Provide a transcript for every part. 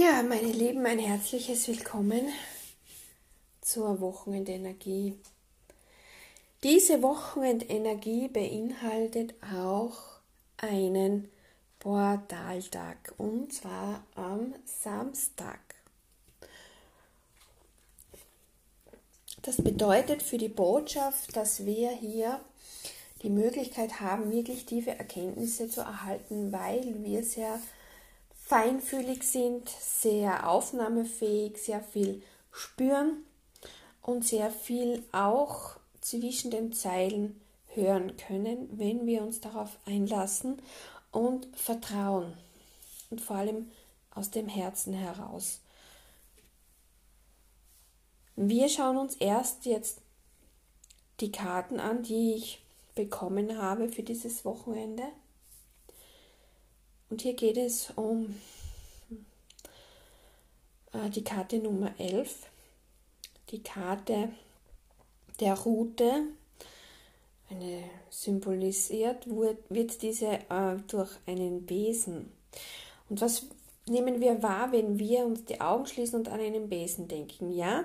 Ja, meine Lieben, ein herzliches Willkommen zur Wochenendenergie. Diese Wochenendenergie beinhaltet auch einen Portaltag und zwar am Samstag. Das bedeutet für die Botschaft, dass wir hier die Möglichkeit haben, wirklich tiefe Erkenntnisse zu erhalten, weil wir sehr feinfühlig sind, sehr aufnahmefähig, sehr viel spüren und sehr viel auch zwischen den Zeilen hören können, wenn wir uns darauf einlassen und vertrauen. Und vor allem aus dem Herzen heraus. Wir schauen uns erst jetzt die Karten an, die ich bekommen habe für dieses Wochenende. Und hier geht es um äh, die Karte Nummer 11, die Karte der Route. Eine symbolisiert wird diese äh, durch einen Besen. Und was nehmen wir wahr, wenn wir uns die Augen schließen und an einen Besen denken? Ja,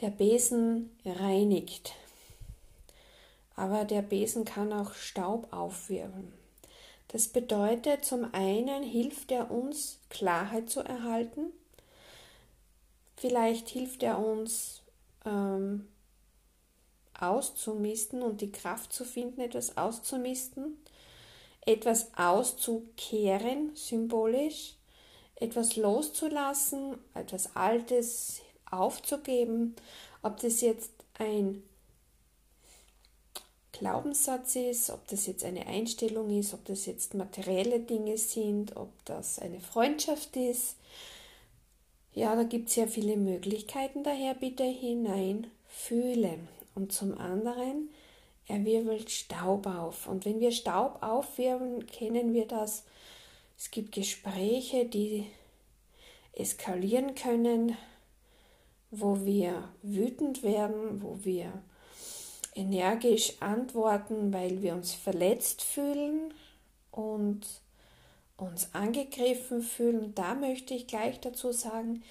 der Besen reinigt. Aber der Besen kann auch Staub aufwirbeln. Das bedeutet, zum einen hilft er uns, Klarheit zu erhalten. Vielleicht hilft er uns, ähm, auszumisten und die Kraft zu finden, etwas auszumisten, etwas auszukehren, symbolisch, etwas loszulassen, etwas Altes aufzugeben, ob das jetzt ein Glaubenssatz ist, ob das jetzt eine Einstellung ist, ob das jetzt materielle Dinge sind, ob das eine Freundschaft ist. Ja, da gibt es ja viele Möglichkeiten, daher bitte hinein fühle. Und zum anderen, er wirbelt Staub auf. Und wenn wir Staub aufwirbeln, kennen wir das. Es gibt Gespräche, die eskalieren können, wo wir wütend werden, wo wir energisch antworten, weil wir uns verletzt fühlen und uns angegriffen fühlen. Da möchte ich gleich dazu sagen,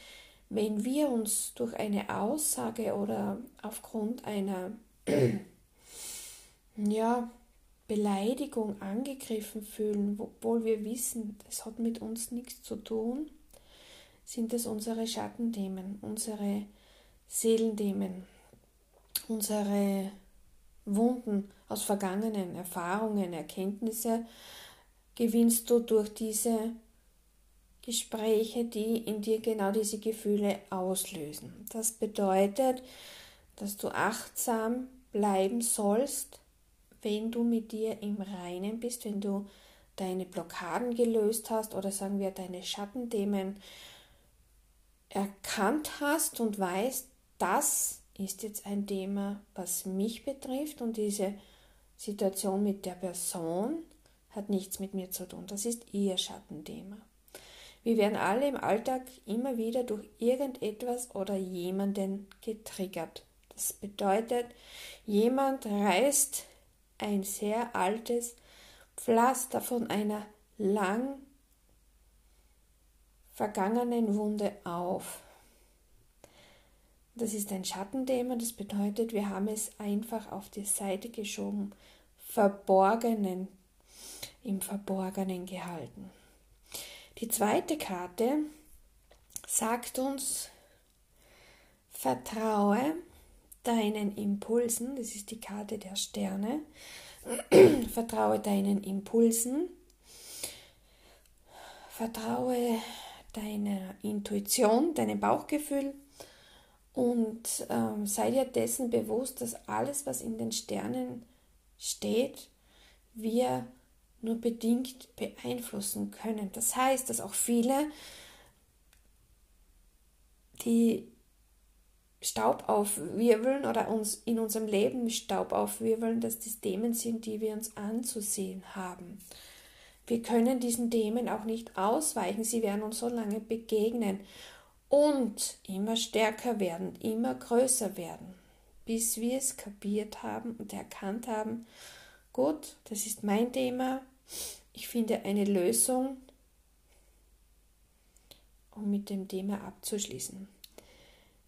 wenn wir uns durch eine Aussage oder aufgrund einer ja, Beleidigung angegriffen fühlen, obwohl wir wissen, es hat mit uns nichts zu tun, sind es unsere Schattenthemen, unsere Seelenthemen, unsere Wunden aus vergangenen Erfahrungen, Erkenntnisse gewinnst du durch diese Gespräche, die in dir genau diese Gefühle auslösen. Das bedeutet, dass du achtsam bleiben sollst, wenn du mit dir im Reinen bist, wenn du deine Blockaden gelöst hast oder sagen wir deine Schattenthemen erkannt hast und weißt, das ist jetzt ein Thema, was mich betrifft und diese Situation mit der Person hat nichts mit mir zu tun. Das ist ihr Schattenthema. Wir werden alle im Alltag immer wieder durch irgendetwas oder jemanden getriggert. Das bedeutet, jemand reißt ein sehr altes Pflaster von einer lang vergangenen Wunde auf. Das ist ein Schattenthema, das bedeutet, wir haben es einfach auf die Seite geschoben, verborgenen, im Verborgenen gehalten. Die zweite Karte sagt uns, vertraue deinen Impulsen, das ist die Karte der Sterne, vertraue deinen Impulsen, vertraue deiner Intuition, deinem Bauchgefühl, und ähm, sei dir dessen bewusst, dass alles, was in den Sternen steht, wir nur bedingt beeinflussen können. Das heißt, dass auch viele, die Staub aufwirbeln oder uns in unserem Leben Staub aufwirbeln, dass das Themen sind, die wir uns anzusehen haben. Wir können diesen Themen auch nicht ausweichen, sie werden uns so lange begegnen und immer stärker werden, immer größer werden, bis wir es kapiert haben und erkannt haben, gut, das ist mein Thema, ich finde eine Lösung um mit dem Thema abzuschließen.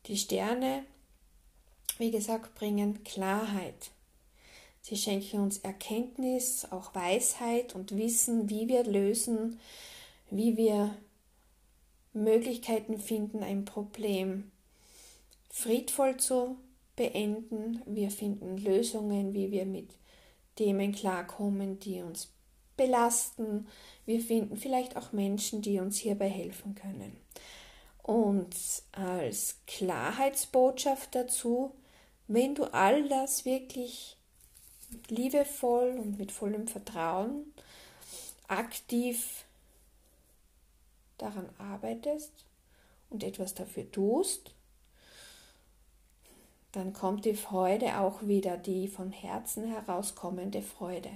Die Sterne, wie gesagt, bringen Klarheit. Sie schenken uns Erkenntnis, auch Weisheit und Wissen, wie wir lösen, wie wir Möglichkeiten finden, ein Problem friedvoll zu beenden. Wir finden Lösungen, wie wir mit Themen klarkommen, die uns belasten. Wir finden vielleicht auch Menschen, die uns hierbei helfen können. Und als Klarheitsbotschaft dazu, wenn du all das wirklich liebevoll und mit vollem Vertrauen aktiv daran arbeitest und etwas dafür tust, dann kommt die Freude auch wieder, die von Herzen herauskommende Freude.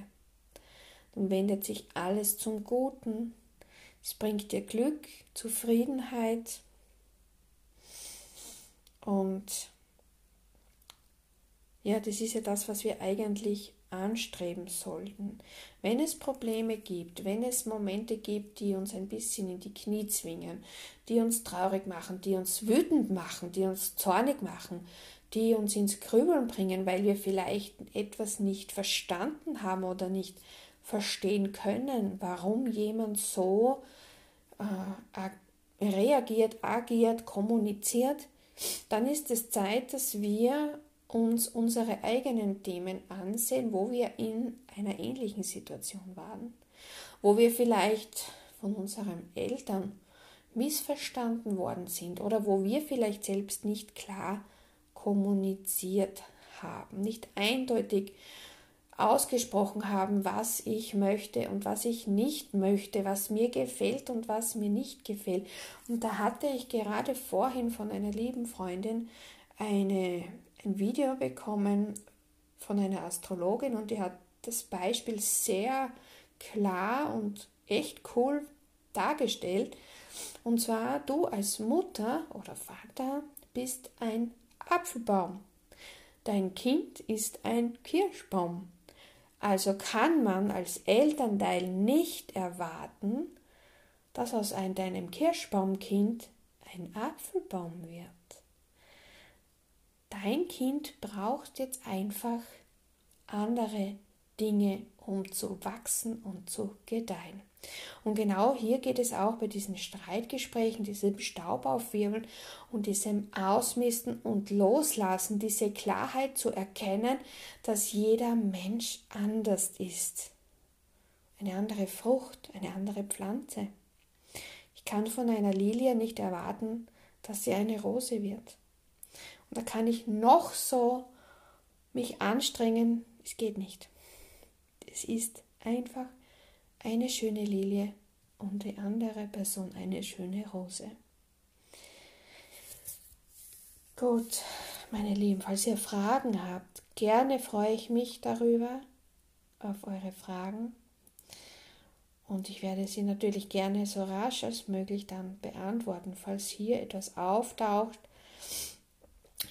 Dann wendet sich alles zum Guten. Es bringt dir Glück, Zufriedenheit und ja, das ist ja das, was wir eigentlich anstreben sollten. Wenn es Probleme gibt, wenn es Momente gibt, die uns ein bisschen in die Knie zwingen, die uns traurig machen, die uns wütend machen, die uns zornig machen, die uns ins Grübeln bringen, weil wir vielleicht etwas nicht verstanden haben oder nicht verstehen können, warum jemand so äh, reagiert, agiert, kommuniziert, dann ist es Zeit, dass wir uns unsere eigenen Themen ansehen, wo wir in einer ähnlichen Situation waren, wo wir vielleicht von unseren Eltern missverstanden worden sind oder wo wir vielleicht selbst nicht klar kommuniziert haben, nicht eindeutig ausgesprochen haben, was ich möchte und was ich nicht möchte, was mir gefällt und was mir nicht gefällt. Und da hatte ich gerade vorhin von einer lieben Freundin eine ein Video bekommen von einer Astrologin und die hat das Beispiel sehr klar und echt cool dargestellt. Und zwar, du als Mutter oder Vater bist ein Apfelbaum. Dein Kind ist ein Kirschbaum. Also kann man als Elternteil nicht erwarten, dass aus ein, deinem Kirschbaumkind ein Apfelbaum wird. Dein Kind braucht jetzt einfach andere Dinge, um zu wachsen und zu gedeihen. Und genau hier geht es auch bei diesen Streitgesprächen, diesem Staubaufwirbeln und diesem Ausmisten und Loslassen, diese Klarheit zu erkennen, dass jeder Mensch anders ist. Eine andere Frucht, eine andere Pflanze. Ich kann von einer Lilie nicht erwarten, dass sie eine Rose wird. Da kann ich noch so mich anstrengen, es geht nicht. Es ist einfach eine schöne Lilie und die andere Person eine schöne Rose. Gut, meine Lieben, falls ihr Fragen habt, gerne freue ich mich darüber, auf eure Fragen. Und ich werde sie natürlich gerne so rasch als möglich dann beantworten, falls hier etwas auftaucht,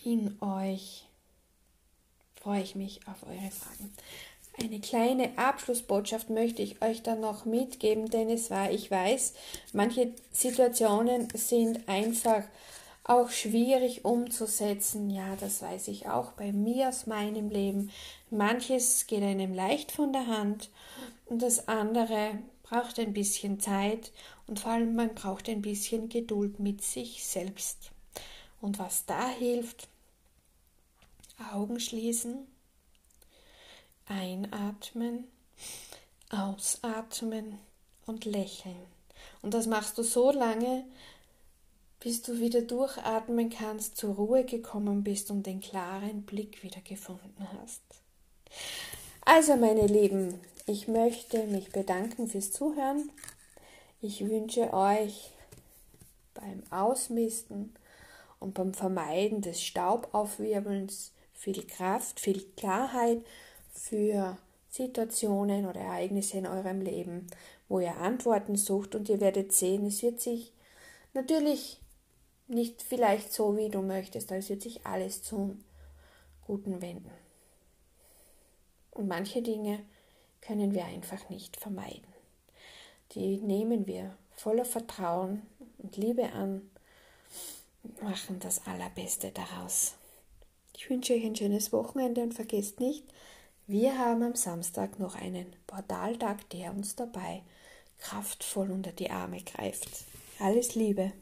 in euch. Freue ich mich auf eure Fragen. Eine kleine Abschlussbotschaft möchte ich euch dann noch mitgeben, denn es war, ich weiß, manche Situationen sind einfach auch schwierig umzusetzen. Ja, das weiß ich auch bei mir aus meinem Leben. Manches geht einem leicht von der Hand und das andere braucht ein bisschen Zeit und vor allem man braucht ein bisschen Geduld mit sich selbst. Und was da hilft, Augen schließen, einatmen, ausatmen und lächeln. Und das machst du so lange, bis du wieder durchatmen kannst, zur Ruhe gekommen bist und den klaren Blick wieder gefunden hast. Also, meine Lieben, ich möchte mich bedanken fürs Zuhören. Ich wünsche euch beim Ausmisten und beim Vermeiden des Staubaufwirbelns viel Kraft, viel Klarheit für Situationen oder Ereignisse in eurem Leben, wo ihr Antworten sucht und ihr werdet sehen, es wird sich natürlich nicht vielleicht so, wie du möchtest, aber es wird sich alles zum Guten wenden. Und manche Dinge können wir einfach nicht vermeiden. Die nehmen wir voller Vertrauen und Liebe an, machen das Allerbeste daraus. Ich wünsche euch ein schönes Wochenende und vergesst nicht, wir haben am Samstag noch einen Portaltag, der uns dabei kraftvoll unter die Arme greift. Alles Liebe!